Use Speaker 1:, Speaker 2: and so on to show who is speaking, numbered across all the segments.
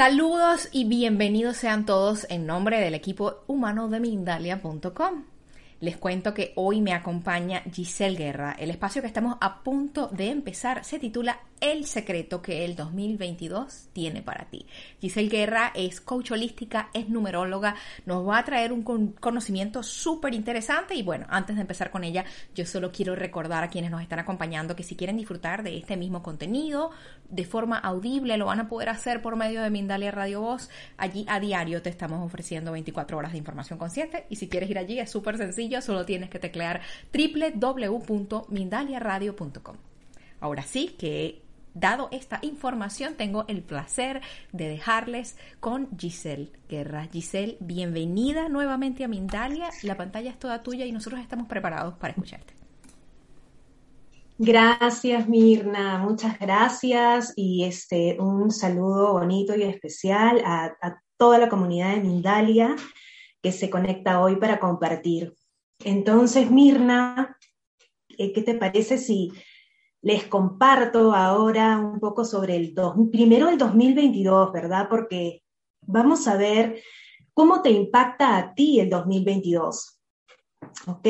Speaker 1: Saludos y bienvenidos sean todos en nombre del equipo humano de Mindalia.com. Les cuento que hoy me acompaña Giselle Guerra. El espacio que estamos a punto de empezar se titula El secreto que el 2022 tiene para ti. Giselle Guerra es coach holística, es numeróloga, nos va a traer un conocimiento súper interesante y bueno, antes de empezar con ella, yo solo quiero recordar a quienes nos están acompañando que si quieren disfrutar de este mismo contenido de forma audible, lo van a poder hacer por medio de Mindalia Radio Voz. Allí a diario te estamos ofreciendo 24 horas de información consciente y si quieres ir allí es súper sencillo solo tienes que teclear www.mindaliaradio.com. Ahora sí que dado esta información, tengo el placer de dejarles con Giselle Guerra. Giselle, bienvenida nuevamente a Mindalia. La pantalla es toda tuya y nosotros estamos preparados para escucharte.
Speaker 2: Gracias, Mirna. Muchas gracias y este un saludo bonito y especial a, toda la comunidad de Mindalia que se conecta hoy para compartir. Entonces, Mirna, eh, ¿qué te parece si les comparto ahora un poco sobre el primero el 2022, ¿verdad? Porque vamos a ver cómo te impacta a ti el 2022. ¿Ok?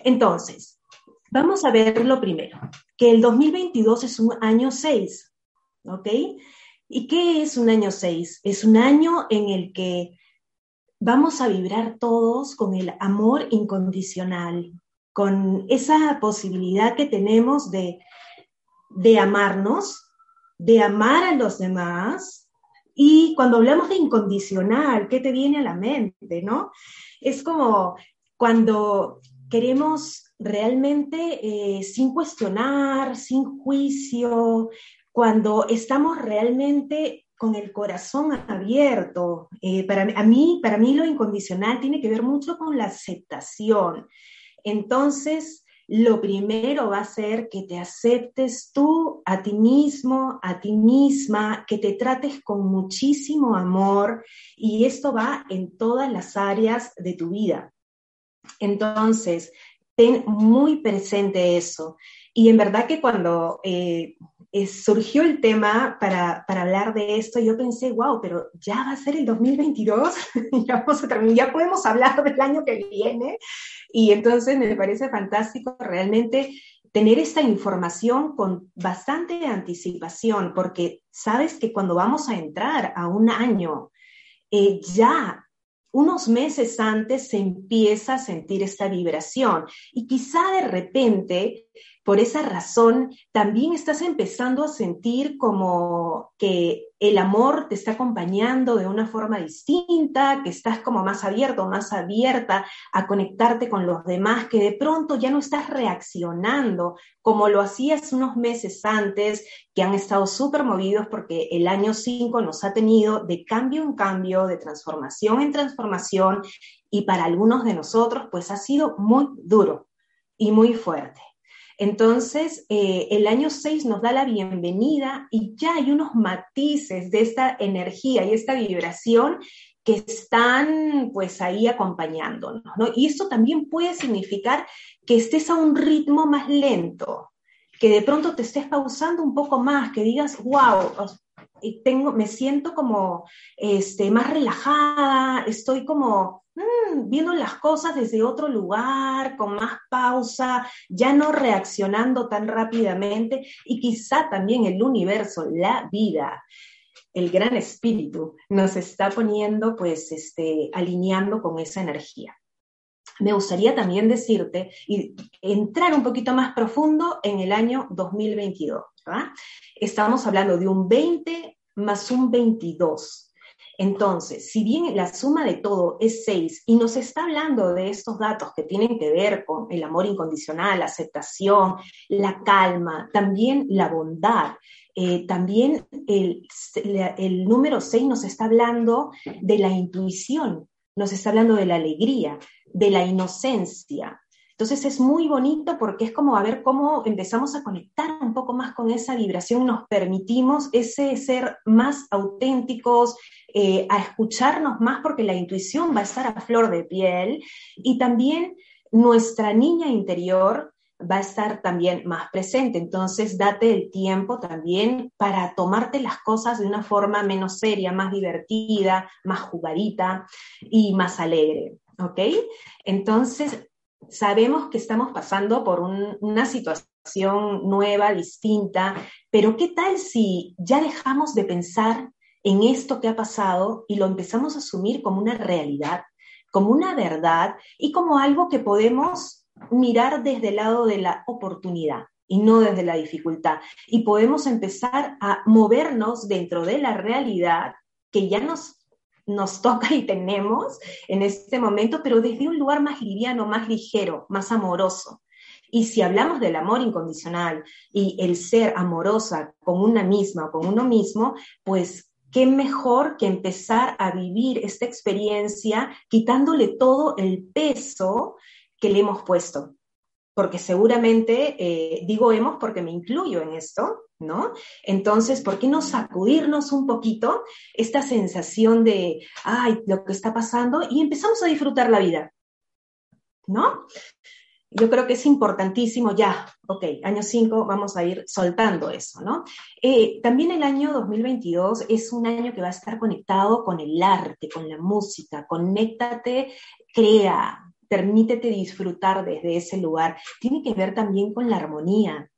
Speaker 2: Entonces, vamos a ver lo primero, que el 2022 es un año 6. ¿Ok? ¿Y qué es un año 6? Es un año en el que vamos a vibrar todos con el amor incondicional, con esa posibilidad que tenemos de, de amarnos, de amar a los demás. Y cuando hablamos de incondicional, ¿qué te viene a la mente, no? Es como cuando queremos realmente eh, sin cuestionar, sin juicio, cuando estamos realmente con el corazón abierto. Eh, para, a mí, para mí lo incondicional tiene que ver mucho con la aceptación. Entonces, lo primero va a ser que te aceptes tú a ti mismo, a ti misma, que te trates con muchísimo amor y esto va en todas las áreas de tu vida. Entonces, ten muy presente eso. Y en verdad que cuando eh, surgió el tema para, hablar de esto, yo pensé, wow, pero ya va a ser el 2022, ya, vamos a ya podemos hablar del año que viene. Y entonces me parece fantástico realmente tener esta información con bastante anticipación, porque sabes que cuando vamos a entrar a un año, eh, ya unos meses antes se empieza a sentir esta vibración. Y quizá de repente por esa razón, también estás empezando a sentir como que el amor te está acompañando de una forma distinta, que estás como más abierto, más abierta a conectarte con los demás, que de pronto ya no estás reaccionando como lo hacías unos meses antes, que han estado súper movidos porque el año 5 nos ha tenido de cambio en cambio, de transformación en transformación, y para algunos de nosotros pues ha sido muy duro y muy fuerte. Entonces, eh, el año 6 nos da la bienvenida y ya hay unos matices de esta energía y esta vibración que están pues ahí acompañándonos, ¿no? Y eso también puede significar que estés a un ritmo más lento, que de pronto te estés pausando un poco más, que digas, wow, tengo, me siento como este, más relajada, estoy como Mm, viendo las cosas desde otro lugar, con más pausa, ya no reaccionando tan rápidamente y quizá también el universo, la vida, el gran espíritu nos está poniendo, pues, este, alineando con esa energía. Me gustaría también decirte y entrar un poquito más profundo en el año 2022. Estamos hablando de un 20 más un 22. Entonces, si bien la suma de todo es 6 y nos está hablando de estos datos que tienen que ver con el amor incondicional, la aceptación, la calma, también la bondad, eh, también el, número 6 nos está hablando de la intuición, nos está hablando de la alegría, de la inocencia, entonces es muy bonito porque es como a ver cómo empezamos a conectar un poco más con esa vibración, nos permitimos ese ser más auténticos, eh, a escucharnos más porque la intuición va a estar a flor de piel y también nuestra niña interior va a estar también más presente. Entonces, date el tiempo también para tomarte las cosas de una forma menos seria, más divertida, más jugadita y más alegre. ¿Ok? Entonces, sabemos que estamos pasando por una situación nueva, distinta, pero ¿qué tal si ya dejamos de pensar en esto que ha pasado y lo empezamos a asumir como una realidad, como una verdad y como algo que podemos mirar desde el lado de la oportunidad y no desde la dificultad. Y podemos empezar a movernos dentro de la realidad que ya nos, nos toca y tenemos en este momento, pero desde un lugar más liviano, más ligero, más amoroso. Y si hablamos del amor incondicional y el ser amorosa con una misma o con uno mismo, pues qué mejor que empezar a vivir esta experiencia quitándole todo el peso que le hemos puesto. Porque seguramente, eh, digo hemos porque me incluyo en esto, ¿no? Entonces, ¿por qué no sacudirnos un poquito esta sensación de, ay, lo que está pasando y empezamos a disfrutar la vida, ¿no? yo creo que es importantísimo ya, ok, año 5 vamos a ir soltando eso, ¿no? Eh, también el año 2022 es un año que va a estar conectado con el arte, con la música, conéctate, crea, permítete disfrutar desde ese lugar. Tiene que ver también con la armonía.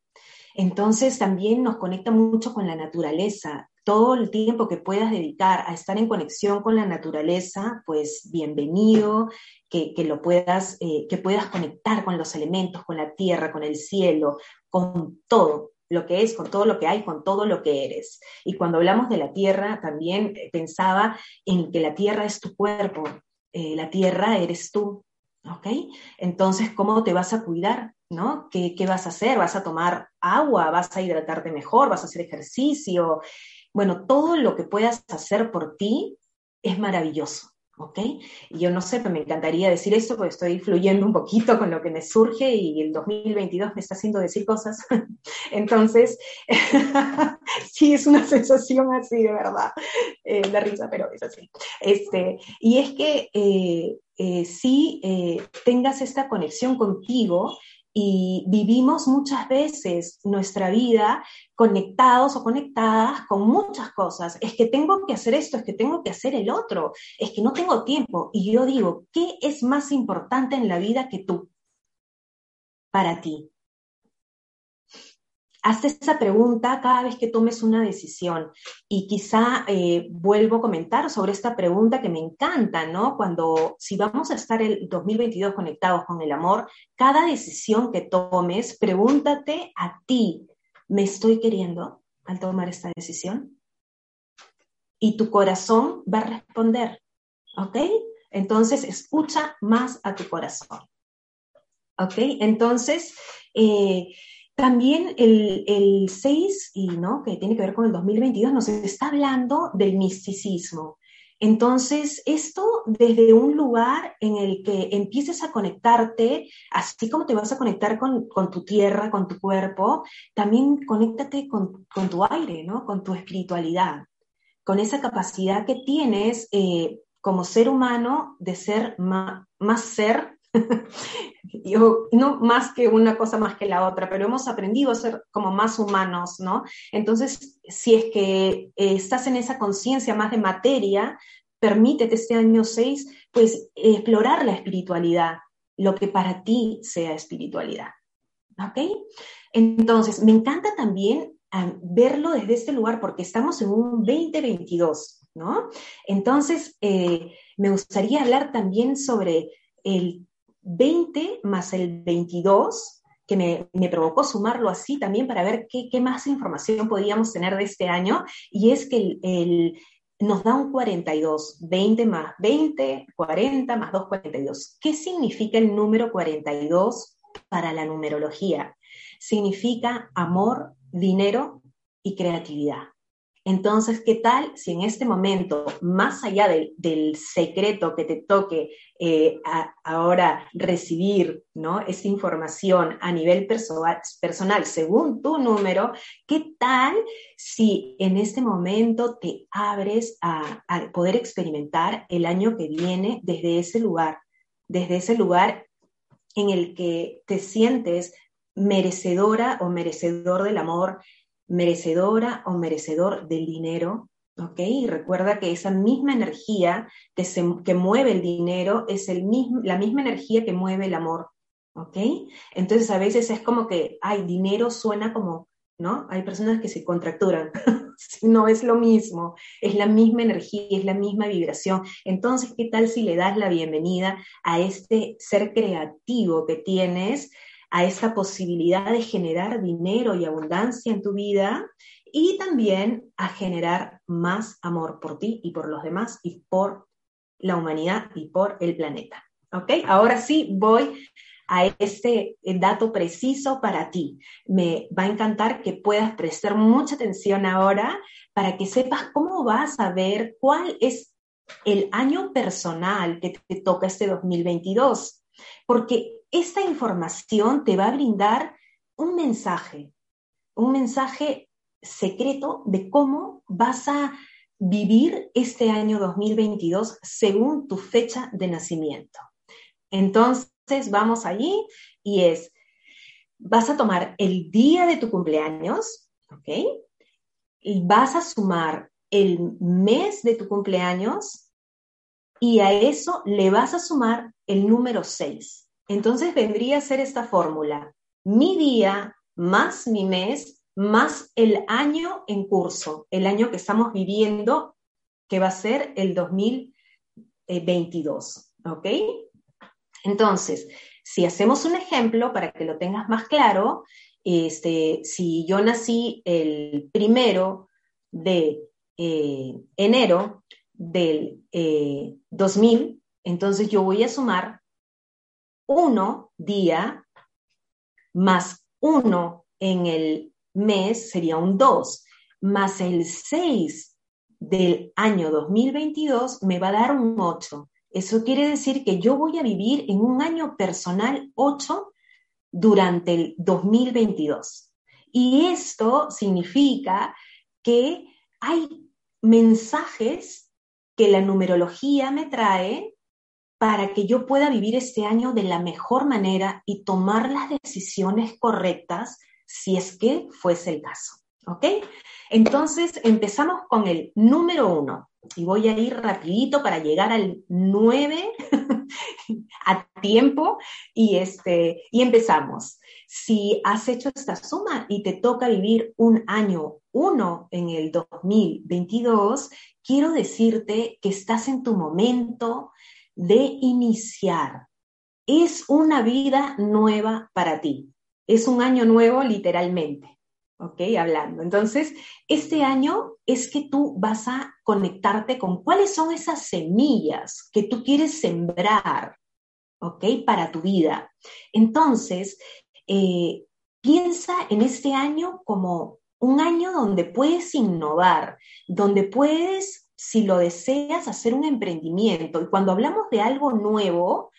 Speaker 2: Entonces también nos conecta mucho con la naturaleza todo el tiempo que puedas dedicar a estar en conexión con la naturaleza, pues bienvenido, que, lo puedas, eh, que puedas conectar con los elementos, con la tierra, con el cielo, con todo lo que es, con todo lo que hay, con todo lo que eres. Y cuando hablamos de la tierra, también eh, pensaba en que la tierra es tu cuerpo, eh, la tierra eres tú, ¿ok? Entonces, ¿cómo te vas a cuidar? ¿No? ¿Qué, ¿Qué, vas a hacer? ¿Vas a tomar agua? ¿Vas a hidratarte mejor? ¿Vas a hacer ejercicio? Bueno, todo lo que puedas hacer por ti es maravilloso. ¿Ok? Y yo no sé, pero me encantaría decir esto porque estoy fluyendo un poquito con lo que me surge y el 2022 me está haciendo decir cosas. Entonces, sí, es una sensación así, de verdad. Eh, la risa, pero es así. Este, y es que eh, eh, sí tengas esta conexión contigo y vivimos muchas veces nuestra vida conectados o conectadas con muchas cosas. Es que tengo que hacer esto, es que tengo que hacer el otro, es que no tengo tiempo. Y yo digo, ¿qué es más importante en la vida que tú? Para ti. Haz esa pregunta cada vez que tomes una decisión. Y quizá eh, vuelvo a comentar sobre esta pregunta que me encanta, ¿no? Cuando, si vamos a estar el 2022 conectados con el amor, cada decisión que tomes, pregúntate a ti, ¿me estoy queriendo al tomar esta decisión? Y tu corazón va a responder, ¿ok? Entonces, escucha más a tu corazón. ¿Ok? Entonces, eh, también el, 6, y, ¿no? que tiene que ver con el 2022, nos está hablando del misticismo. Entonces, esto desde un lugar en el que empieces a conectarte, así como te vas a conectar con, tu tierra, con tu cuerpo, también conéctate con, tu aire, ¿no? Con tu espiritualidad, con esa capacidad que tienes eh, como ser humano de ser más ser Yo, no más que una cosa más que la otra, pero hemos aprendido a ser como más humanos, ¿no? Entonces, si es que eh, estás en esa conciencia más de materia, permítete este año 6, pues explorar la espiritualidad, lo que para ti sea espiritualidad. ¿Ok? Entonces, me encanta también ah, verlo desde este lugar porque estamos en un 2022, ¿no? Entonces, eh, me gustaría hablar también sobre el 20 más el 22, que me, provocó sumarlo así también para ver qué, más información podíamos tener de este año, y es que el, nos da un 42, 20 más 20, 40 más 2, 42. ¿Qué significa el número 42 para la numerología? Significa amor, dinero y creatividad. Entonces, ¿qué tal si en este momento, más allá del secreto que te toque eh, ahora recibir, ¿no? Esa información a nivel personal según tu número, ¿qué tal si en este momento te abres a, a poder experimentar el año que viene desde ese lugar, desde ese lugar en el que te sientes merecedora o merecedor del amor, merecedora o merecedor del dinero, ¿ok? Y recuerda que esa misma energía que, se, que mueve el dinero es el mismo, la misma energía que mueve el amor, ¿ok? Entonces a veces es como que, ay, dinero suena como, ¿no? Hay personas que se contracturan, no es lo mismo, es la misma energía, es la misma vibración. Entonces, ¿qué tal si le das la bienvenida a este ser creativo que tienes? A esta posibilidad de generar dinero y abundancia en tu vida y también a generar más amor por ti y por los demás y por la humanidad y por el planeta. ¿Ok? Ahora sí voy a este dato preciso para ti. Me va a encantar que puedas prestar mucha atención ahora para que sepas cómo vas a ver cuál es el año personal que te toca este 2022. Porque esta información te va a brindar un mensaje, un mensaje secreto de cómo vas a vivir este año 2022 según tu fecha de nacimiento. Entonces, vamos allí y es, vas a tomar el día de tu cumpleaños, ¿ok? Y vas a sumar el mes de tu cumpleaños y a eso le vas a sumar el número 6. Entonces vendría a ser esta fórmula, mi día más mi mes más el año en curso, el año que estamos viviendo, que va a ser el 2022. ¿Ok? Entonces, si hacemos un ejemplo para que lo tengas más claro, este, si yo nací el primero de eh, enero del 2000, eh, entonces yo voy a sumar uno día más uno en el mes sería un 2, más el 6 del año 2022 me va a dar un 8. Eso quiere decir que yo voy a vivir en un año personal 8 durante el 2022. Y esto significa que hay mensajes que la numerología me trae para que yo pueda vivir este año de la mejor manera y tomar las decisiones correctas si es que fuese el caso. ¿Ok? Entonces empezamos con el número uno y voy a ir rapidito para llegar al nueve a tiempo y, este, y empezamos. Si has hecho esta suma y te toca vivir un año uno en el 2022, quiero decirte que estás en tu momento de iniciar. Es una vida nueva para ti. Es un año nuevo literalmente. ¿Ok? Hablando. Entonces, este año es que tú vas a conectarte con cuáles son esas semillas que tú quieres sembrar, ¿ok? Para tu vida. Entonces, eh, piensa en este año como un año donde puedes innovar, donde puedes si lo deseas, hacer un emprendimiento. Y cuando hablamos de algo nuevo,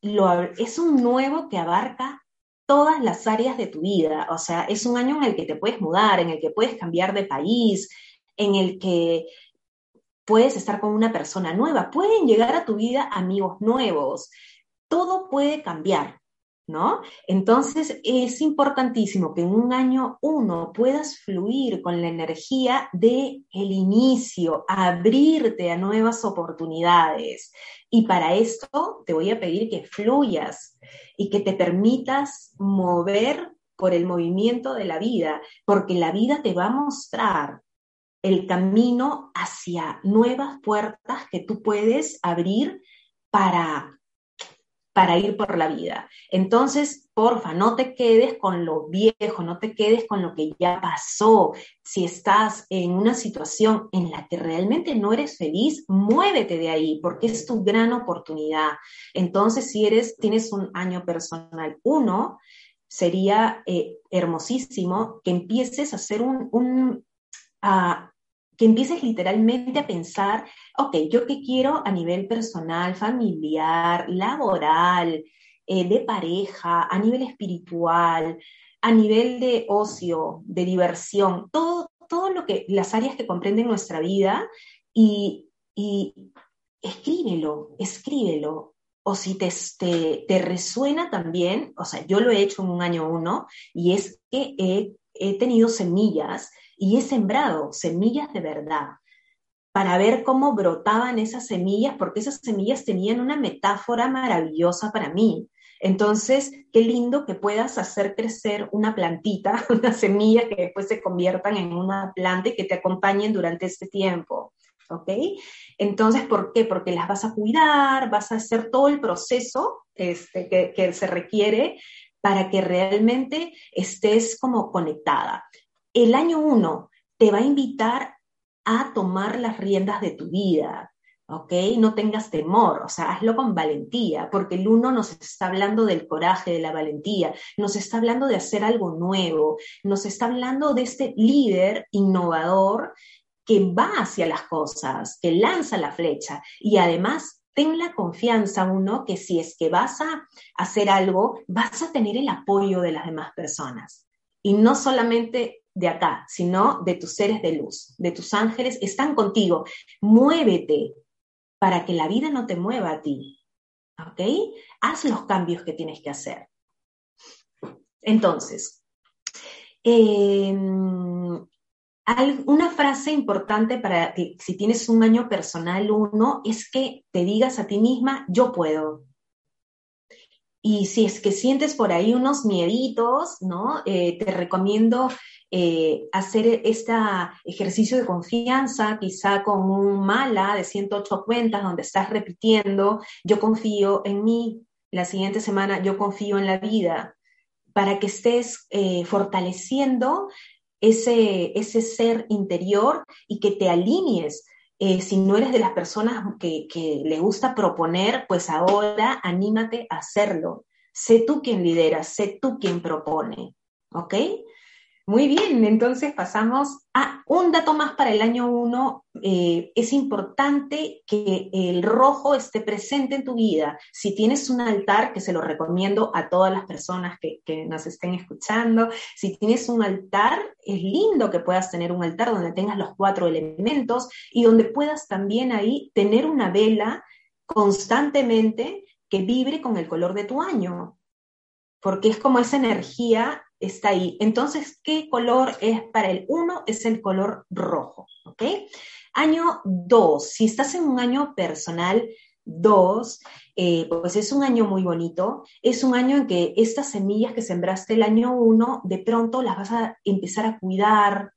Speaker 2: es un nuevo que abarca todas las áreas de tu vida. O sea, es un año en el que te puedes mudar, en el que puedes cambiar de país, en el que puedes estar con una persona nueva, pueden llegar a tu vida amigos nuevos. Todo puede cambiar. ¿No? Entonces es importantísimo que en un año uno puedas fluir con la energía de el inicio, abrirte a nuevas oportunidades. Y para esto te voy a pedir que fluyas y que te permitas mover por el movimiento de la vida, porque la vida te va a mostrar el camino hacia nuevas puertas que tú puedes abrir para para ir por la vida. Entonces, porfa, no te quedes con lo viejo, no te quedes con lo que ya pasó. Si estás en una situación en la que realmente no eres feliz, muévete de ahí, porque es tu gran oportunidad. Entonces, si eres, tienes un año personal uno, sería eh, hermosísimo que empieces a hacer un, un que empieces literalmente a pensar, ok, yo qué quiero a nivel personal, familiar, laboral, eh, de pareja, a nivel espiritual, a nivel de ocio, de diversión, todo, todo lo que, las áreas que comprenden nuestra vida y, y escríbelo, escríbelo. o si te, te, resuena también, o sea, yo lo he hecho en un año uno, y es que he, he tenido semillas y he sembrado semillas de verdad para ver cómo brotaban esas semillas, porque esas semillas tenían una metáfora maravillosa para mí. Entonces, qué lindo que puedas hacer crecer una plantita, una semilla que después se conviertan en una planta y que te acompañen durante este tiempo. ¿Ok? Entonces, ¿por qué? Porque las vas a cuidar, vas a hacer todo el proceso este, que, que se requiere para que realmente estés como conectada. El año uno te va a invitar a tomar las riendas de tu vida, ¿ok? No tengas temor, o sea, hazlo con valentía, porque el uno nos está hablando del coraje, de la valentía, nos está hablando de hacer algo nuevo, nos está hablando de este líder innovador que va hacia las cosas, que lanza la flecha y además ten la confianza uno que si es que vas a hacer algo, vas a tener el apoyo de las demás personas. Y no solamente de acá, sino de tus seres de luz, de tus ángeles, están contigo. Muévete para que la vida no te mueva a ti. ¿Ok? Haz los cambios que tienes que hacer. Entonces, em, una frase importante para que si tienes un año personal uno es que te digas a ti misma, yo puedo, y si es que sientes por ahí unos mieditos, ¿no? Eh, te recomiendo eh, hacer este ejercicio de confianza, quizá con un mala de 108 cuentas, donde estás repitiendo, yo confío en mí, la siguiente semana yo confío en la vida, para que estés eh, fortaleciendo ese, ese ser interior y que te alinees eh, si no eres de las personas que, que, le gusta proponer, pues ahora anímate a hacerlo. Sé tú quien lidera, sé tú quien propone. ¿Ok? Muy bien, entonces pasamos a un dato más para el año 1. Eh, es importante que el rojo esté presente en tu vida. Si tienes un altar, que se lo recomiendo a todas las personas que, que, nos estén escuchando, si tienes un altar, es lindo que puedas tener un altar donde tengas los cuatro elementos y donde puedas también ahí tener una vela constantemente que vibre con el color de tu año, porque es como esa energía está ahí. Entonces, ¿qué color es para el 1? Es el color rojo. Año 2, si estás en un año personal 2, eh, pues es un año muy bonito, es un año en que estas semillas que sembraste el año 1, de pronto las vas a empezar a cuidar,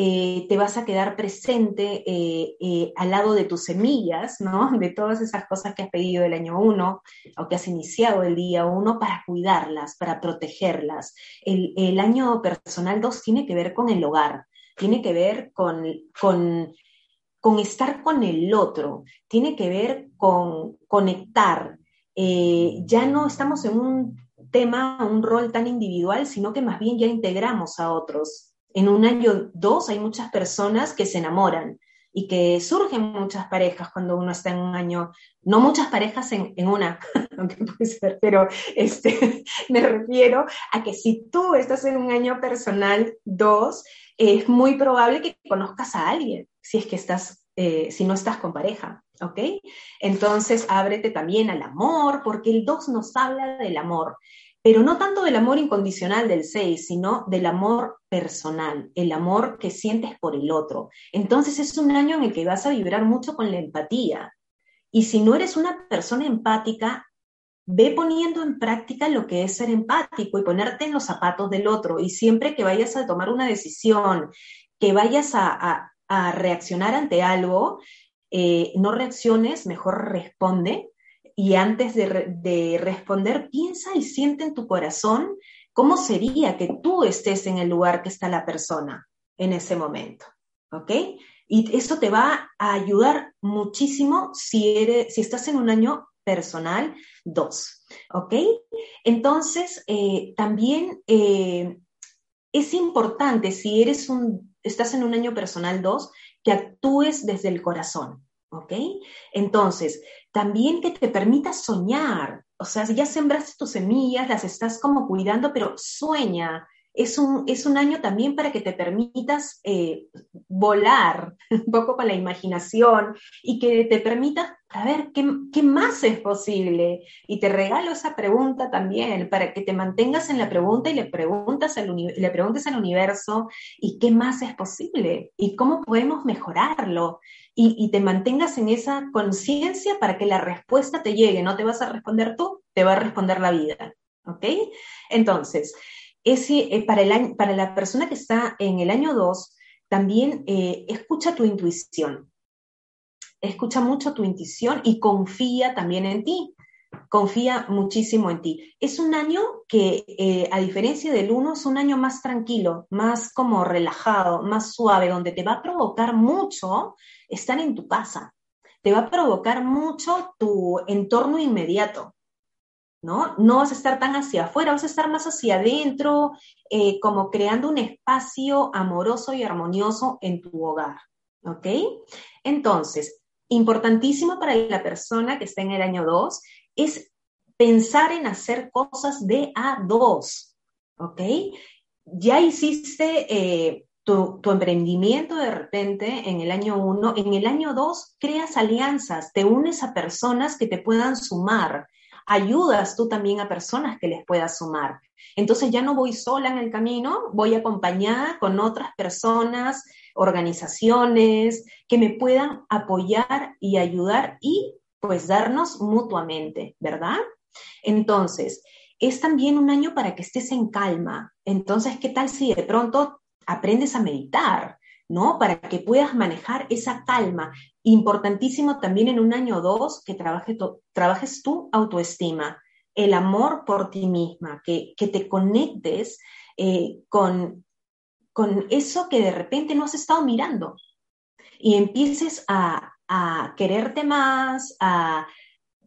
Speaker 2: eh, te vas a quedar presente eh, eh, al lado de tus semillas, ¿no? De todas esas cosas que has pedido el año uno o que has iniciado el día uno para cuidarlas, para protegerlas. El, año personal 2 tiene que ver con el hogar, tiene que ver con, con, con estar con el otro, tiene que ver con conectar. ya no estamos en un tema, un rol tan individual, sino que más bien ya integramos a otros en un año dos hay muchas personas que se enamoran y que surgen muchas parejas cuando uno está en un año, no muchas parejas en, una, aunque puede ser, pero este, me refiero a que si tú estás en un año personal dos, es muy probable que conozcas a alguien, si es que estás, eh, si no estás con pareja, ¿ok? Entonces ábrete también al amor, porque el dos nos habla del amor pero no tanto del amor incondicional del 6, sino del amor personal, el amor que sientes por el otro. Entonces es un año en el que vas a vibrar mucho con la empatía. Y si no eres una persona empática, ve poniendo en práctica lo que es ser empático y ponerte en los zapatos del otro. Y siempre que vayas a tomar una decisión, que vayas a, reaccionar ante algo, eh, no reacciones, mejor responde y antes de, responder, piensa y siente en tu corazón cómo sería que tú estés en el lugar que está la persona en ese momento. ¿Ok? Y eso te va a ayudar muchísimo si, eres, si estás en un año personal 2. ¿Ok? Entonces, eh, también eh, es importante si eres un, estás en un año personal 2, que actúes desde el corazón. ¿Ok? Entonces, también que te permita soñar. O sea, ya sembraste tus semillas, las estás como cuidando, pero sueña. Es un, es un año también para que te permitas eh, volar un poco con la imaginación y que te permitas a ver, ¿qué, más es posible? Y te regalo esa pregunta también, para que te mantengas en la pregunta y le, preguntes al universo, ¿y qué más es posible? ¿Y cómo podemos mejorarlo? Y, y te mantengas en esa conciencia para que la respuesta te llegue. No te vas a responder tú, te va a responder la vida. ¿Ok? Entonces, ese, eh, para, el para la persona que está en el año 2, también eh, escucha tu intuición escucha mucho tu intuición y confía también en ti. Confía muchísimo en ti. Es un año que, eh, a diferencia del uno, es un año más tranquilo, más como relajado, más suave, donde te va a provocar mucho estar en tu casa. Te va a provocar mucho tu entorno inmediato. ¿no? No vas a estar tan hacia afuera, vas a estar más hacia adentro, eh, como creando un espacio amoroso y armonioso en tu hogar, ¿ok? Entonces, importantísimo para la persona que está en el año 2 es pensar en hacer cosas de a dos, ¿ok? Ya hiciste eh, tu, tu, emprendimiento de repente en el año 1, en el año 2 creas alianzas, te unes a personas que te puedan sumar, ayudas tú también a personas que les puedas sumar. Entonces ya no voy sola en el camino, voy acompañada con otras personas organizaciones que me puedan apoyar y ayudar y pues darnos mutuamente, ¿verdad? Entonces, es también un año para que estés en calma. Entonces, ¿qué tal si de pronto aprendes a meditar, ¿no? Para que puedas manejar esa calma. Importantísimo también en un año o dos que trabajes tu autoestima, el amor por ti misma, que, te conectes eh, con con eso que de repente no has estado mirando y empieces a, quererte más, a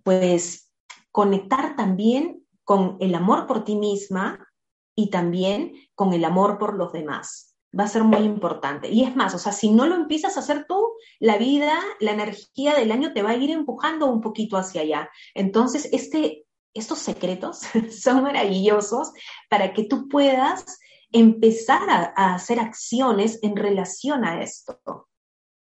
Speaker 2: pues conectar también con el amor por ti misma y también con el amor por los demás. Va a ser muy importante. Y es más, o sea, si no lo empiezas a hacer tú, la vida, la energía del año te va a ir empujando un poquito hacia allá. Entonces, este, estos secretos son maravillosos para que tú puedas empezar a, hacer acciones en relación a esto.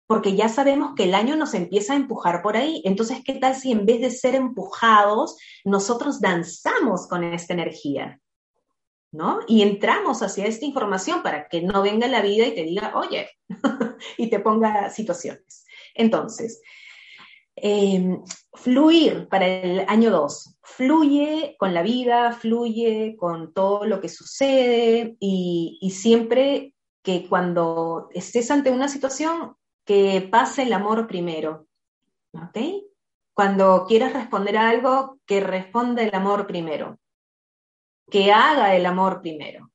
Speaker 2: Porque ya sabemos que el año nos empieza a empujar por ahí. Entonces, ¿qué tal si en vez de ser empujados, nosotros danzamos con esta energía? ¿No? Y entramos hacia esta información para que no venga la vida y te diga, oye, y te ponga situaciones. Entonces, Em, fluir para el año 2. Fluye con la vida, fluye con todo lo que sucede y, y siempre que cuando estés ante una situación, que pase el amor primero. ¿Ok? Cuando quieras responder a algo, que responda el amor primero. Que haga el amor primero.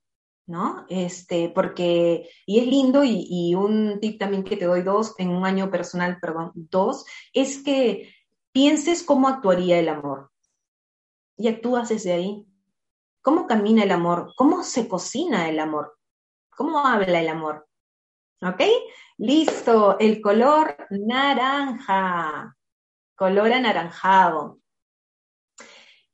Speaker 2: ¿no? Este, porque, y es lindo, y, un tip también que te doy dos, en un año personal, perdón, dos, es que pienses cómo actuaría el amor. Y actúas desde ahí. ¿Cómo camina el amor? ¿Cómo se cocina el amor? ¿Cómo habla el amor? ¿Ok? Listo, el color naranja, color anaranjado.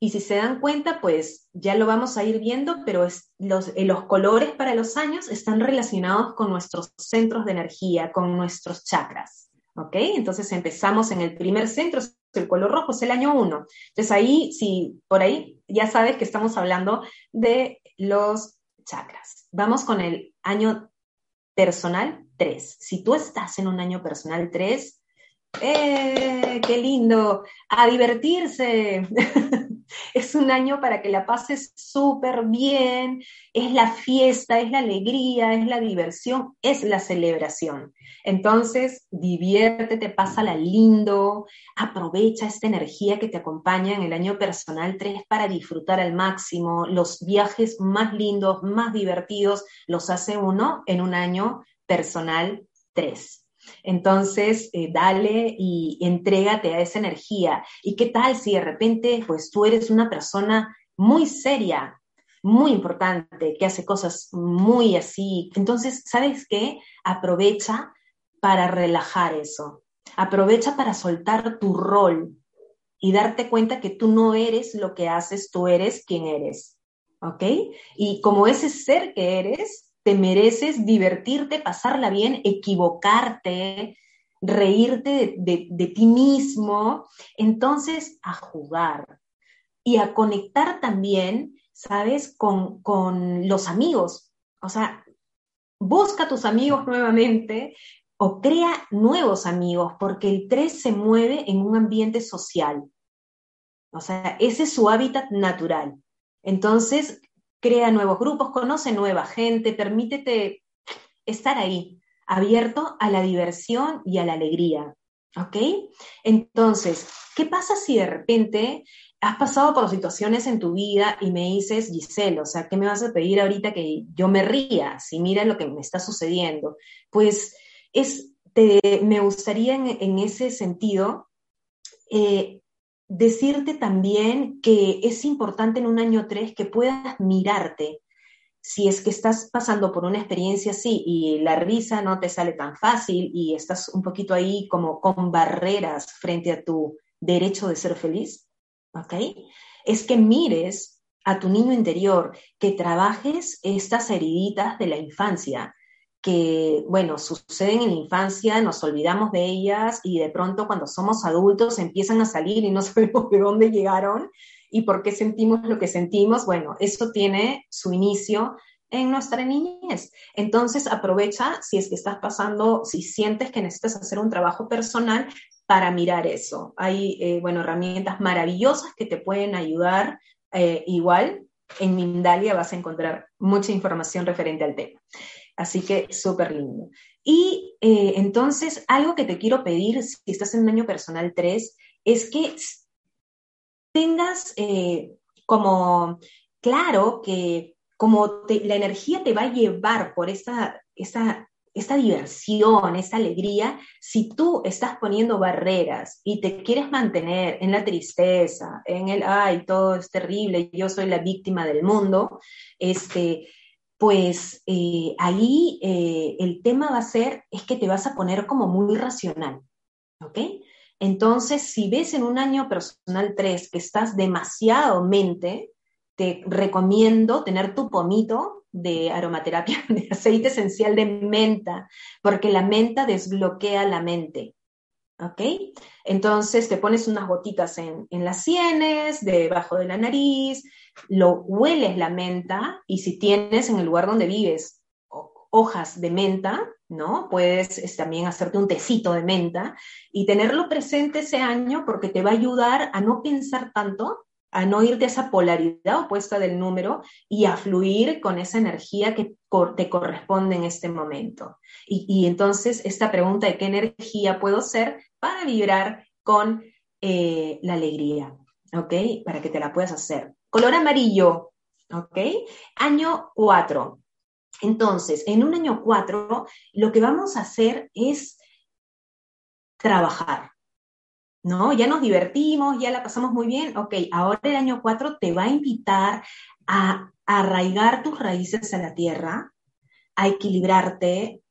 Speaker 2: Y si se dan cuenta, pues ya lo vamos a ir viendo, pero los, eh, los colores para los años están relacionados con nuestros centros de energía, con nuestros chakras. ¿Ok? Entonces empezamos en el primer centro, el color rojo es el año 1. Entonces ahí, si por ahí ya sabes que estamos hablando de los chakras. Vamos con el año personal 3. Si tú estás en un año personal 3, ¡eh! ¡Qué lindo! A divertirse. es un año para que la pases súper bien, es la fiesta, es la alegría, es la diversión, es la celebración. Entonces, diviértete, pásala lindo, aprovecha esta energía que te acompaña en el año personal 3 para disfrutar al máximo. Los viajes más lindos, más divertidos, los hace uno en un año personal 3. Entonces, eh, dale y entrégate a esa energía. ¿Y qué tal si de repente, pues tú eres una persona muy seria, muy importante, que hace cosas muy así? Entonces, ¿sabes qué? Aprovecha para relajar eso. Aprovecha para soltar tu rol y darte cuenta que tú no eres lo que haces, tú eres quien eres. ¿Ok? Y como ese ser que eres, te mereces divertirte, pasarla bien, equivocarte, reírte de, ti mismo, entonces a jugar y a conectar también, ¿sabes?, con, con los amigos. O sea, busca tus amigos nuevamente o crea nuevos amigos, porque el 3 se mueve en un ambiente social. O sea, ese es su hábitat natural. Entonces, crea nuevos grupos, conoce nueva gente, permítete estar ahí, abierto a la diversión y a la alegría. ¿Ok? Entonces, ¿qué pasa si de repente has pasado por situaciones en tu vida y me dices, Giselle, o sea, ¿qué me vas a pedir ahorita que yo me ría? Si mira lo que me está sucediendo. Pues es, me gustaría en, ese sentido eh, decirte también que es importante en un año 3 que puedas mirarte si es que estás pasando por una experiencia así y la risa no te sale tan fácil y estás un poquito ahí como con barreras frente a tu derecho de ser feliz, ¿ok? Es que mires a tu niño interior, que trabajes estas heriditas de la infancia, que, bueno, suceden en la infancia, nos olvidamos de ellas y de pronto cuando somos adultos empiezan a salir y no sabemos de dónde llegaron y por qué sentimos lo que sentimos, bueno, eso tiene su inicio en nuestra niñez. Entonces, aprovecha si es que estás pasando, si sientes que necesitas hacer un trabajo personal para mirar eso. Hay, eh, bueno, herramientas maravillosas que te pueden ayudar. Eh, igual, en Mindalia vas a encontrar mucha información referente al tema. Así que súper lindo. Y eh, entonces, algo que te quiero pedir, si estás en un año personal 3, es que tengas eh, como claro que como la energía te va a llevar por esta, esta, esta diversión, esta alegría, si tú estás poniendo barreras y te quieres mantener en la tristeza, en el, ay, todo es terrible, yo soy la víctima del mundo, este, pues eh, ahí eh, el tema va a ser, es que te vas a poner como muy racional, ¿ok? Entonces, si ves en un año personal 3 que estás demasiado mente, te recomiendo tener tu pomito de aromaterapia de aceite esencial de menta, porque la menta desbloquea la mente. ¿Ok? Entonces te pones unas gotitas en, en las sienes, debajo de la nariz, lo hueles la menta y si tienes en el lugar donde vives hojas de menta, ¿no? Puedes también hacerte un tecito de menta y tenerlo presente ese año porque te va a ayudar a no pensar tanto, a no ir de esa polaridad opuesta del número y a fluir con esa energía que te corresponde en este momento. Y, entonces esta pregunta de qué energía puedo ser para vibrar con eh, la alegría, ¿ok? Para que te la puedas hacer. Color amarillo, ¿ok? Año 4. Entonces, en un año 4, lo que vamos a hacer es trabajar, ¿no? Ya nos divertimos, ya la pasamos muy bien, ok, ahora el año 4 te va a invitar a, arraigar tus raíces a la tierra, a equilibrarte,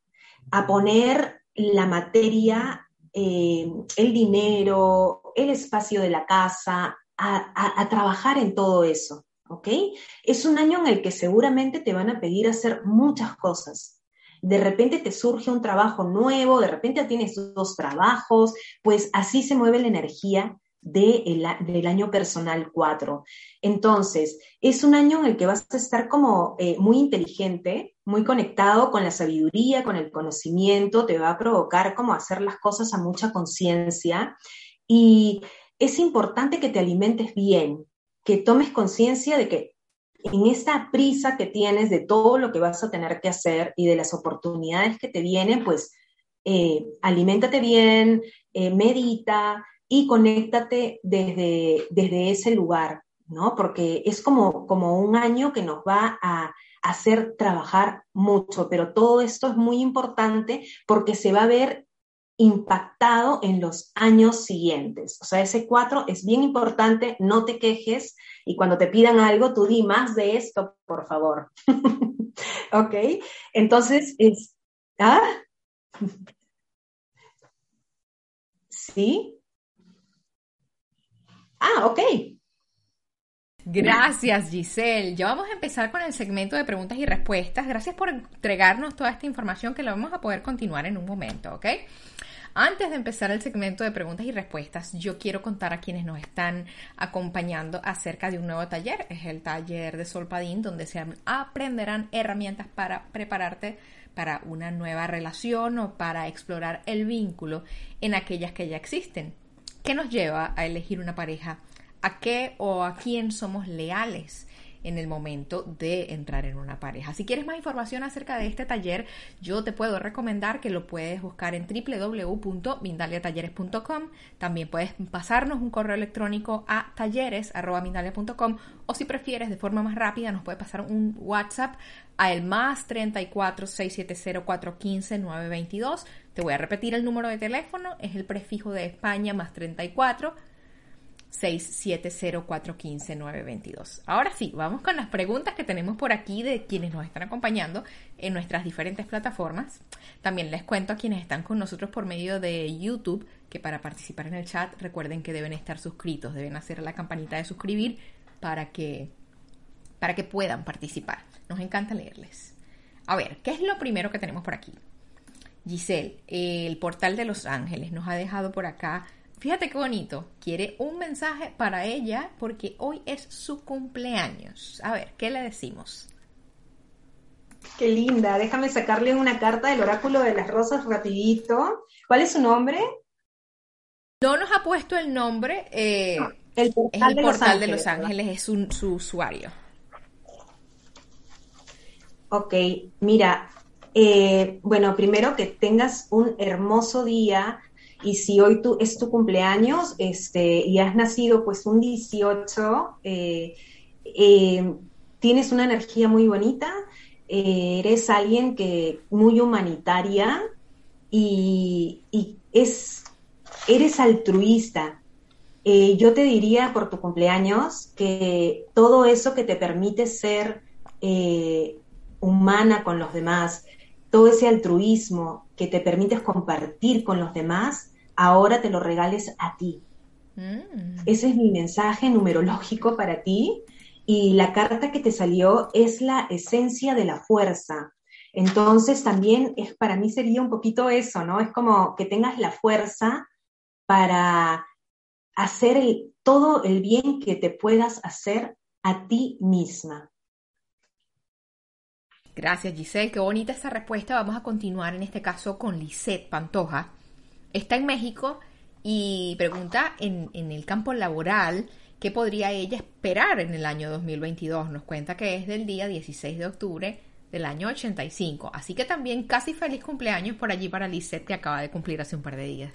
Speaker 2: a poner la materia, eh, el dinero, el espacio de la casa, a trabajar en todo eso. ¿ok? Es un año en el que seguramente te van a pedir hacer muchas cosas. De repente te surge un trabajo nuevo, de repente tienes dos trabajos, pues así se mueve la energía del año personal 4. Entonces, es un año en el que vas a estar como eh, muy inteligente, muy conectado con la sabiduría, con el conocimiento, te va a provocar como hacer las cosas a mucha conciencia y es importante que te alimentes bien, que tomes conciencia de que en esta prisa que tienes de todo lo que vas a tener que hacer y de las oportunidades que te vienen, pues eh, aliméntate bien, eh, medita y conéctate desde, desde ese lugar, ¿no? Porque es como, como un año que nos va a hacer trabajar mucho, pero todo esto es muy importante porque se va a ver impactado en los años siguientes. O sea, ese cuatro es bien importante, no te quejes y cuando te pidan algo, tú di más de esto, por favor. ¿Ok? Entonces, es... ¿Ah? ¿Sí? Ah, ok.
Speaker 1: Gracias, Giselle. Ya vamos a empezar con el segmento de preguntas y respuestas. Gracias por entregarnos toda esta información que la vamos a poder continuar en un momento, ¿ok? Antes de empezar el segmento de preguntas y respuestas, yo quiero contar a quienes nos están acompañando acerca de un nuevo taller. Es el taller de Solpadín, donde se aprenderán herramientas para prepararte para una nueva relación o para explorar el vínculo en aquellas que ya existen. ¿Qué nos lleva a elegir una pareja? ¿A qué o a quién somos leales? en el momento de entrar en una pareja. Si quieres más información acerca de este taller, yo te puedo recomendar que lo puedes buscar en www.mindaliatalleres.com. También puedes pasarnos un correo electrónico a talleres.mindalia.com o si prefieres de forma más rápida nos puedes pasar un WhatsApp a el más 34 670 415 922. Te voy a repetir el número de teléfono, es el prefijo de España más 34 670415922. Ahora sí, vamos con las preguntas que tenemos por aquí de quienes nos están acompañando en nuestras diferentes plataformas. También les cuento a quienes están con nosotros por medio de YouTube que para participar en el chat recuerden que deben estar suscritos, deben hacer la campanita de suscribir para que para que puedan participar. Nos encanta leerles. A ver, ¿qué es lo primero que tenemos por aquí? Giselle, el portal de Los Ángeles nos ha dejado por acá Fíjate qué bonito. Quiere un mensaje para ella porque hoy es su cumpleaños. A ver, ¿qué le decimos?
Speaker 2: Qué linda. Déjame sacarle una carta del oráculo de las rosas rapidito. ¿Cuál es su nombre?
Speaker 1: No nos ha puesto el nombre. Eh,
Speaker 2: el portal,
Speaker 1: es el
Speaker 2: de,
Speaker 1: portal
Speaker 2: los
Speaker 1: de Los Ángeles, es su, su usuario.
Speaker 2: Ok, mira, eh, bueno, primero que tengas un hermoso día y si hoy tú, es tu cumpleaños este, y has nacido pues un 18, eh, eh, tienes una energía muy bonita, eh, eres alguien que muy humanitaria y, es, eres altruista. yo te diría por tu cumpleaños que todo eso que te permite ser humana con los demás, todo ese altruismo que te permites compartir con los demás, ahora te lo regales a ti. Mm. Ese es mi mensaje numerológico para ti. Y la carta que te salió es la esencia de la fuerza. Entonces también es para mí sería un poquito eso, ¿no? Es como que tengas la fuerza para hacer todo el bien que te puedas hacer a ti misma.
Speaker 1: Gracias Giselle, qué bonita esa respuesta. Vamos a continuar en este caso con Lisette Pantoja está en México y pregunta en, el campo laboral qué podría ella esperar en el año 2022. Nos cuenta que es del día 16 de octubre del año 85. Así que también casi feliz cumpleaños por allí para Lisette que acaba de cumplir hace un par de días.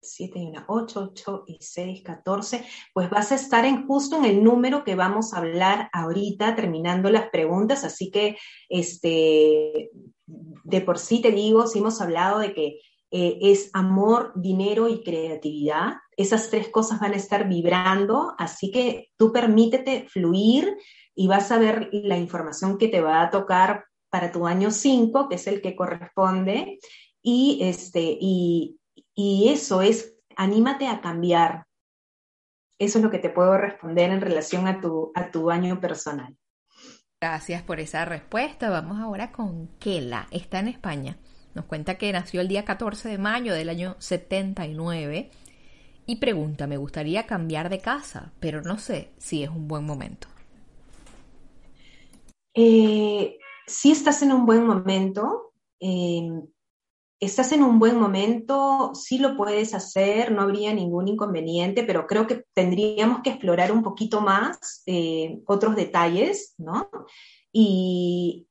Speaker 2: 7 y una 8, 8 y 6, 14, pues vas a estar en justo en el número que vamos a hablar ahorita terminando las preguntas, así que este de por sí te digo, si hemos hablado de que eh, es amor, dinero y creatividad. Esas tres cosas van a estar vibrando, así que tú permítete fluir y vas a ver la información que te va a tocar para tu año 5, que es el que corresponde, y, este, y, y eso es, anímate a cambiar. Eso es lo que te puedo responder en relación a tu, a tu año personal.
Speaker 1: Gracias por esa respuesta. Vamos ahora con Kela. Está en España. Nos cuenta que nació el día 14 de mayo del año 79 y pregunta, me gustaría cambiar de casa, pero no sé si es un buen momento.
Speaker 2: Eh, estás en un buen momento, eh, estás en un buen momento, sí lo puedes hacer, no habría ningún inconveniente, pero creo que tendríamos que explorar un poquito más eh, otros detalles, ¿no? Y,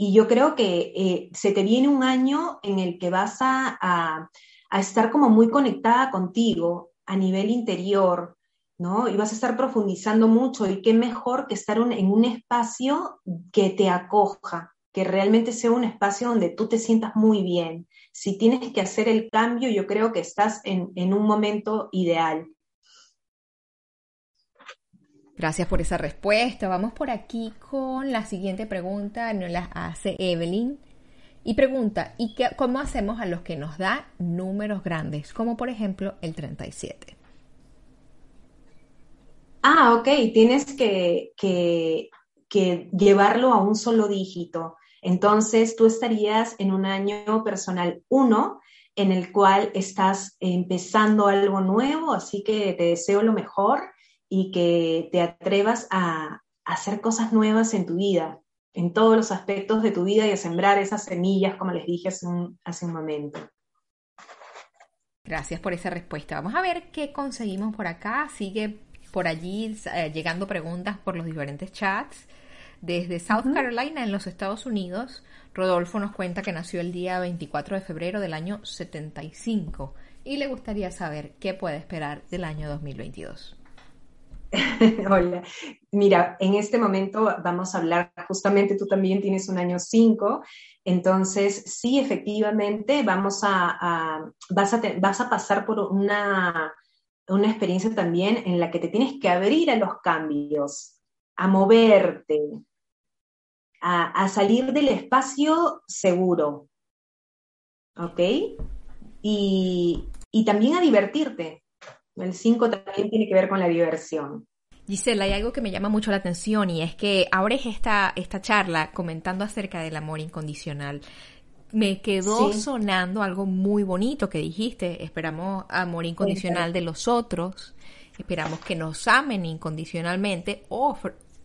Speaker 2: y yo creo que eh, se te viene un año en el que vas a, estar como muy conectada contigo a nivel interior, ¿no? Y vas a estar profundizando mucho y qué mejor que estar en un espacio que te acoja, que realmente sea un espacio donde tú te sientas muy bien. Si tienes que hacer el cambio, yo creo que estás en, en un momento ideal.
Speaker 1: Gracias por esa respuesta. Vamos por aquí con la siguiente pregunta. Nos la hace Evelyn. Y pregunta, ¿y qué, cómo hacemos a los que nos da números grandes? Como por ejemplo el 37.
Speaker 2: Ah, ok. Tienes que, que, que llevarlo a un solo dígito. Entonces, tú estarías en un año personal 1 en el cual estás empezando algo nuevo, así que te deseo lo mejor y que te atrevas a, hacer cosas nuevas en tu vida, en todos los aspectos de tu vida y a sembrar esas semillas, como les dije hace un, hace un momento.
Speaker 1: Gracias por esa respuesta. Vamos a ver qué conseguimos por acá. Sigue por allí eh, llegando preguntas por los diferentes chats. Desde South Carolina, en los Estados Unidos, Rodolfo nos cuenta que nació el día 24 de febrero del año 75 y le gustaría saber qué puede esperar del año 2022.
Speaker 2: Hola, mira, en este momento vamos a hablar, justamente tú también tienes un año 5, entonces sí, efectivamente, vamos a, vas, a vas a pasar por una, una experiencia también en la que te tienes que abrir a los cambios, a moverte, a, salir del espacio seguro, ¿ok? Y, y también a divertirte. El 5 también tiene que ver con la diversión.
Speaker 1: Gisela, hay algo que me llama mucho la atención y es que abres esta, esta charla comentando acerca del amor incondicional. Me quedó sonando algo muy bonito que dijiste. Esperamos amor incondicional de los otros, esperamos que nos amen incondicionalmente o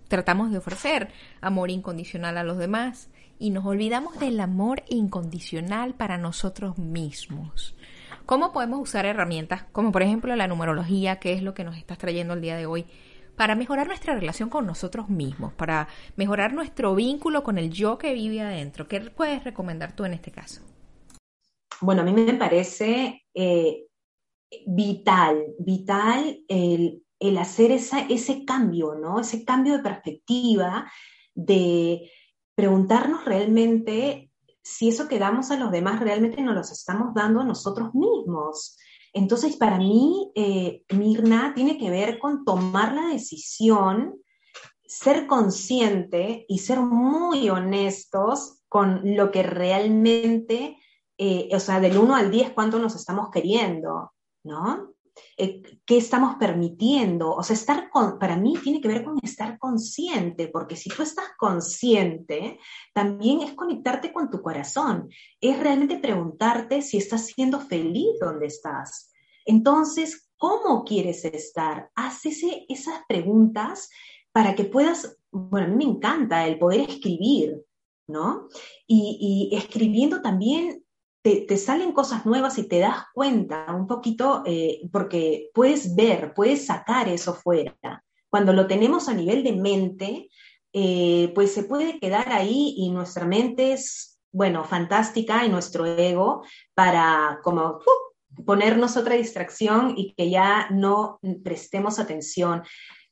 Speaker 1: tratamos de ofrecer amor incondicional a los demás y nos olvidamos del amor incondicional para nosotros mismos. ¿Cómo podemos usar herramientas como por ejemplo la numerología, que es lo que nos estás trayendo el día de hoy, para mejorar nuestra relación con nosotros mismos, para mejorar nuestro vínculo con el yo que vive adentro? ¿Qué puedes recomendar tú en este caso?
Speaker 2: Bueno, a mí me parece eh, vital, vital el, hacer ese cambio, ¿no? Ese cambio de perspectiva, de preguntarnos realmente si eso que damos a los demás realmente nos lo estamos dando a nosotros mismos. Entonces, para mí, eh, Mirna tiene que ver con tomar la decisión, ser consciente y ser muy honestos con lo que realmente, eh, o sea, del 1 al 10, cuánto nos estamos queriendo, ¿no? Eh, qué estamos permitiendo. O sea, estar con, para mí tiene que ver con estar consciente, porque si tú estás consciente, también es conectarte con tu corazón, es realmente preguntarte si estás siendo feliz donde estás. Entonces, ¿cómo quieres estar? Haz esas preguntas para que puedas, bueno, a mí me encanta el poder escribir, ¿no? Y escribiendo también te, salen cosas nuevas y te das cuenta un poquito, eh, porque puedes ver, puedes sacar eso fuera. Cuando lo tenemos a nivel de mente, eh, pues se puede quedar ahí y nuestra mente es, bueno, fantástica y nuestro ego para como ponernos otra distracción y que ya no prestemos atención.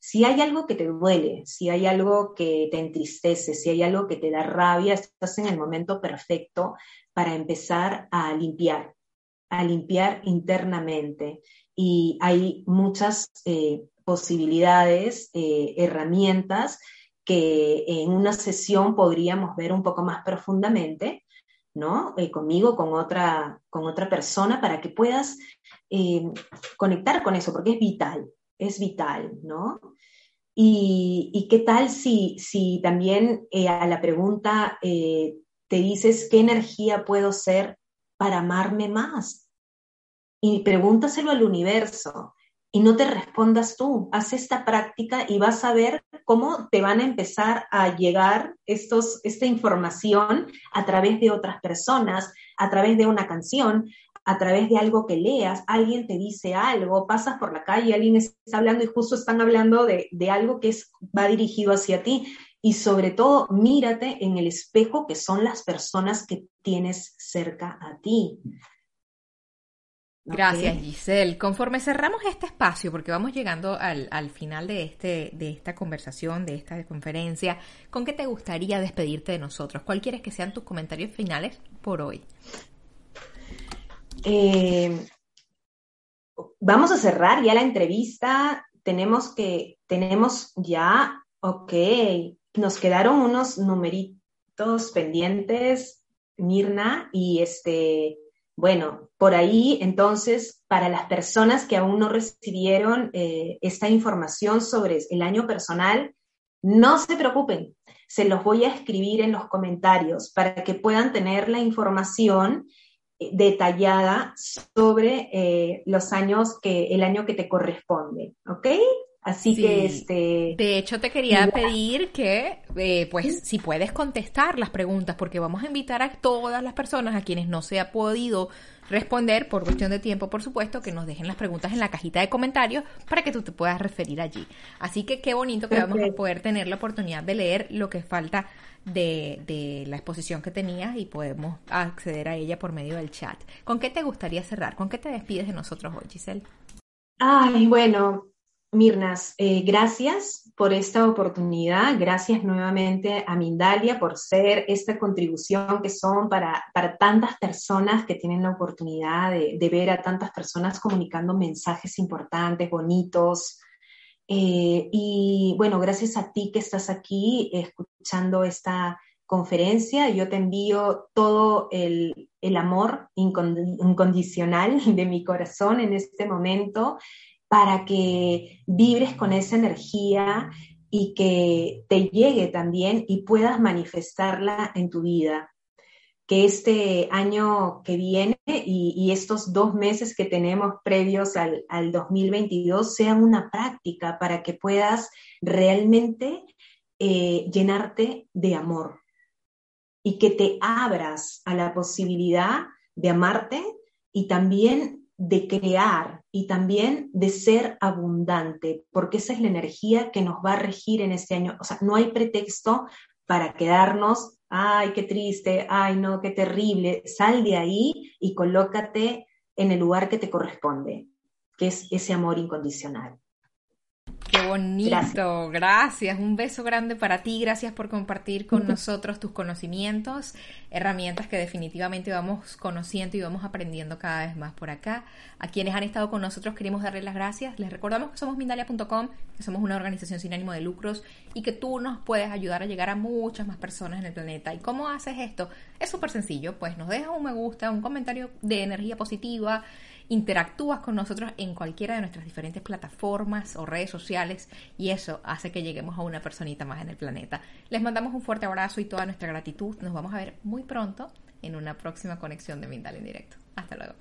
Speaker 2: Si hay algo que te duele, si hay algo que te entristece, si hay algo que te da rabia, estás en el momento perfecto para empezar a limpiar, a limpiar internamente. Y hay muchas eh, posibilidades, eh, herramientas que en una sesión podríamos ver un poco más profundamente, ¿no? Eh, conmigo, con otra, con otra persona, para que puedas conectar con eso, porque es vital, es vital, ¿no? Y, qué tal si, si también a la pregunta te dices qué energía puedo ser para amarme más. Y pregúntaselo al universo y no te respondas tú. Haz esta práctica y vas a ver cómo te van a empezar a llegar estos, esta información a través de otras personas, a través de una canción, a través de algo que leas, alguien te dice algo, pasas por la calle, alguien está hablando y justo están hablando de, de algo que es, va dirigido hacia ti y sobre todo mírate en el espejo que son las personas que tienes cerca a ti.
Speaker 1: Gracias, Giselle. Conforme cerramos este espacio, porque vamos llegando al, final de, este, de esta conversación, de esta conferencia, ¿con qué te gustaría despedirte de nosotros? ¿Cuál quieres que sean tus comentarios finales por hoy?
Speaker 2: Eh, vamos a cerrar ya la entrevista. Tenemos que, tenemos ya, ok, nos quedaron unos numeritos pendientes, Mirna, y este, bueno, por ahí entonces, para las personas que aún no recibieron eh, esta información sobre el año personal, no se preocupen. se los voy a escribir en los comentarios para que puedan tener la información detallada sobre eh, los años que, el año que te corresponde, ¿ok? Así que este.
Speaker 1: De hecho, te quería pedir que, eh, pues, si puedes contestar las preguntas, porque vamos a invitar a todas las personas a quienes no se ha podido responder por cuestión de tiempo, por supuesto, que nos dejen las preguntas en la cajita de comentarios para que tú te puedas referir allí. Así que qué bonito que vamos a poder tener la oportunidad de leer lo que falta de, de la exposición que tenías y podemos acceder a ella por medio del chat. ¿Con qué te gustaría cerrar? ¿Con qué te despides de nosotros hoy, Giselle?
Speaker 2: Ay, bueno, Mirnas, eh, gracias por esta oportunidad, gracias nuevamente a Mindalia por ser esta contribución que son para, para tantas personas que tienen la oportunidad de, ver a tantas personas comunicando mensajes importantes, bonitos. Eh, y bueno, gracias a ti que estás aquí escuchando esta conferencia. Yo te envío todo el, el amor incondicional de mi corazón en este momento para que vibres con esa energía y que te llegue también y puedas manifestarla en tu vida. Que este año que viene y, estos dos meses que tenemos previos al, 2022 sean una práctica para que puedas realmente eh, llenarte de amor y que te abras a la posibilidad de amarte y también de crear y también de ser abundante, porque esa es la energía que nos va a regir en este año. O sea, no hay pretexto para quedarnos, ay, qué triste, ay, no, qué terrible. Sal de ahí y colócate en el lugar que te corresponde, que es ese amor incondicional.
Speaker 1: Qué bonito, gracias. Un beso grande para ti, gracias por compartir con nosotros tus conocimientos, herramientas que definitivamente vamos conociendo y vamos aprendiendo cada vez más por acá. A quienes han estado con nosotros queremos darles las gracias. Les recordamos que somos Mindalia.com, que somos una organización sin ánimo de lucros y que tú nos puedes ayudar a llegar a muchas más personas en el planeta. ¿Y cómo haces esto? Es súper sencillo, pues nos dejas un me gusta, un comentario de energía positiva interactúas con nosotros en cualquiera de nuestras diferentes plataformas o redes sociales y eso hace que lleguemos a una personita más en el planeta. Les mandamos un fuerte abrazo y toda nuestra gratitud. Nos vamos a ver muy pronto en una próxima conexión de Mindal en directo. Hasta luego.